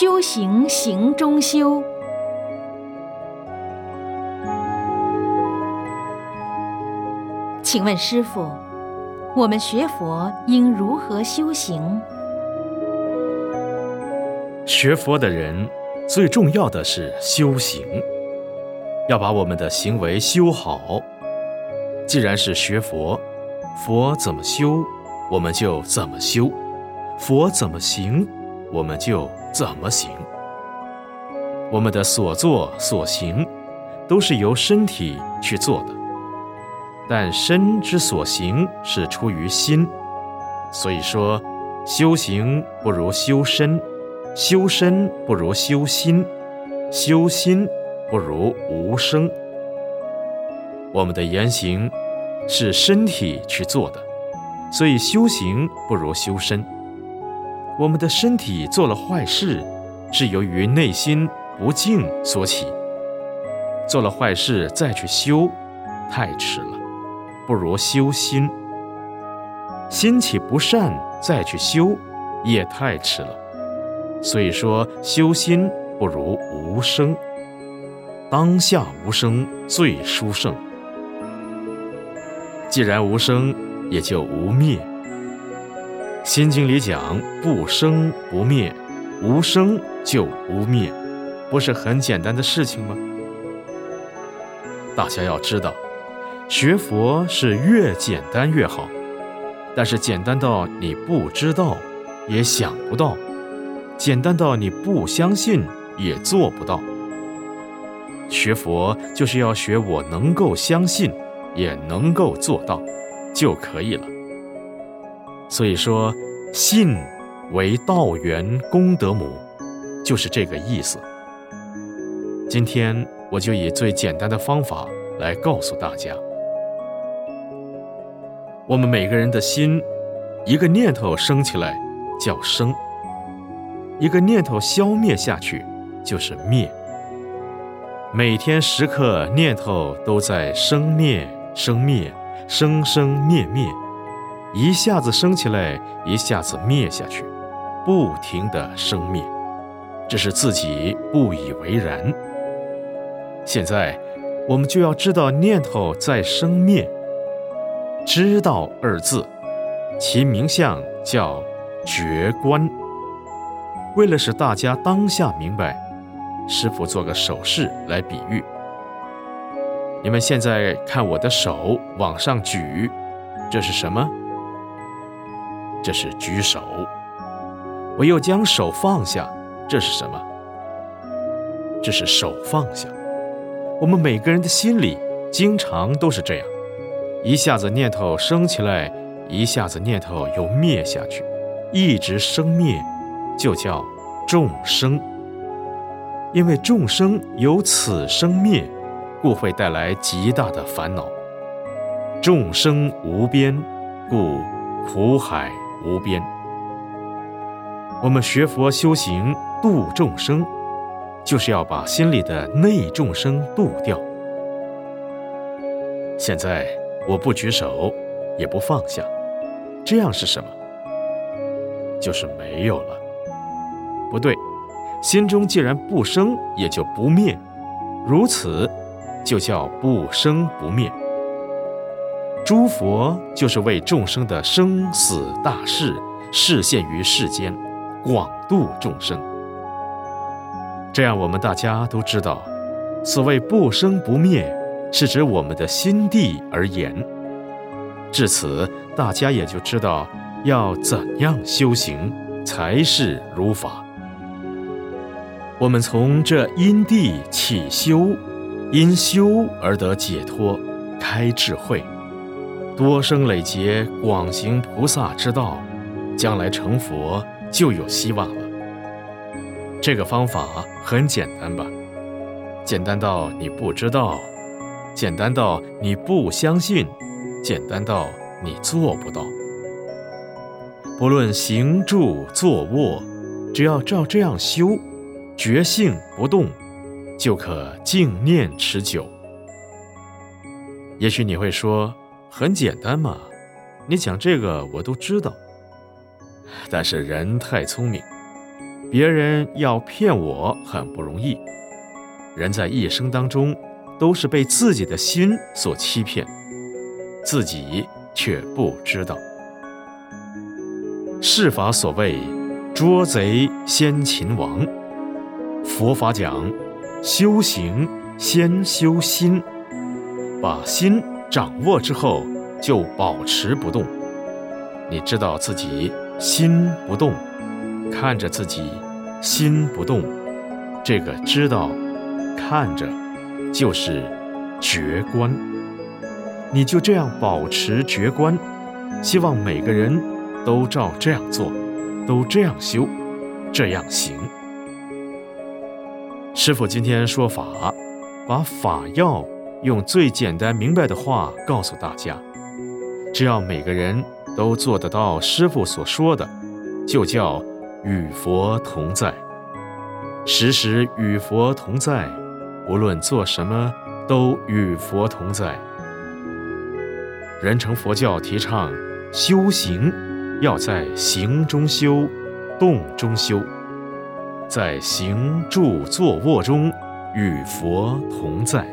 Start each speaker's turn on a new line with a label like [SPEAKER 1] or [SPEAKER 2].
[SPEAKER 1] 修行行中修。请问师傅，我们学佛应如何修行？
[SPEAKER 2] 学佛的人最重要的是修行，要把我们的行为修好。既然是学佛，佛怎么修，我们就怎么修；佛怎么行，我们就怎么行。我们的所作所行，都是由身体去做的。但身之所行是出于心，所以说，修行不如修身，修身不如修心，修心不如无声。我们的言行是身体去做的，所以修行不如修身。我们的身体做了坏事，是由于内心不净所起，做了坏事再去修，太迟了。不如修心，心起不善再去修，也太迟了。所以说，修心不如无声。当下无声最殊胜。既然无声，也就无灭。心经里讲不生不灭，无生就无灭，不是很简单的事情吗？大家要知道。学佛是越简单越好，但是简单到你不知道，也想不到；简单到你不相信，也做不到。学佛就是要学我能够相信，也能够做到，就可以了。所以说，信为道源功德母，就是这个意思。今天我就以最简单的方法来告诉大家。我们每个人的心，一个念头升起来叫生，一个念头消灭下去就是灭。每天时刻念头都在生灭、生灭、生生灭灭，一下子升起来，一下子灭下去，不停的生灭，这是自己不以为然。现在我们就要知道念头在生灭。知道二字，其名相叫觉观。为了使大家当下明白，师傅做个手势来比喻。你们现在看我的手往上举，这是什么？这是举手。我又将手放下，这是什么？这是手放下。我们每个人的心里经常都是这样。一下子念头升起来，一下子念头又灭下去，一直生灭，就叫众生。因为众生有此生灭，故会带来极大的烦恼。众生无边，故苦海无边。我们学佛修行度众生，就是要把心里的内众生度掉。现在。我不举手，也不放下，这样是什么？就是没有了。不对，心中既然不生，也就不灭，如此就叫不生不灭。诸佛就是为众生的生死大事示现于世间，广度众生。这样我们大家都知道，所谓不生不灭。是指我们的心地而言。至此，大家也就知道要怎样修行才是如法。我们从这因地起修，因修而得解脱，开智慧，多生累劫，广行菩萨之道，将来成佛就有希望了。这个方法很简单吧？简单到你不知道。简单到你不相信，简单到你做不到。不论行住坐卧，只要照这样修，觉性不动，就可静念持久。也许你会说，很简单嘛，你讲这个我都知道。但是人太聪明，别人要骗我很不容易。人在一生当中，都是被自己的心所欺骗，自己却不知道。世法所谓“捉贼先擒王”，佛法讲修行先修心，把心掌握之后，就保持不动。你知道自己心不动，看着自己心不动，这个知道看着就是觉观。你就这样保持觉观，希望每个人。都照这样做，都这样修，这样行。师傅今天说法，把法要用最简单明白的话告诉大家。只要每个人都做得到师傅所说的，就叫与佛同在，时时与佛同在，无论做什么都与佛同在。人成佛教提倡修行。要在行中修，动中修，在行住坐卧中与佛同在。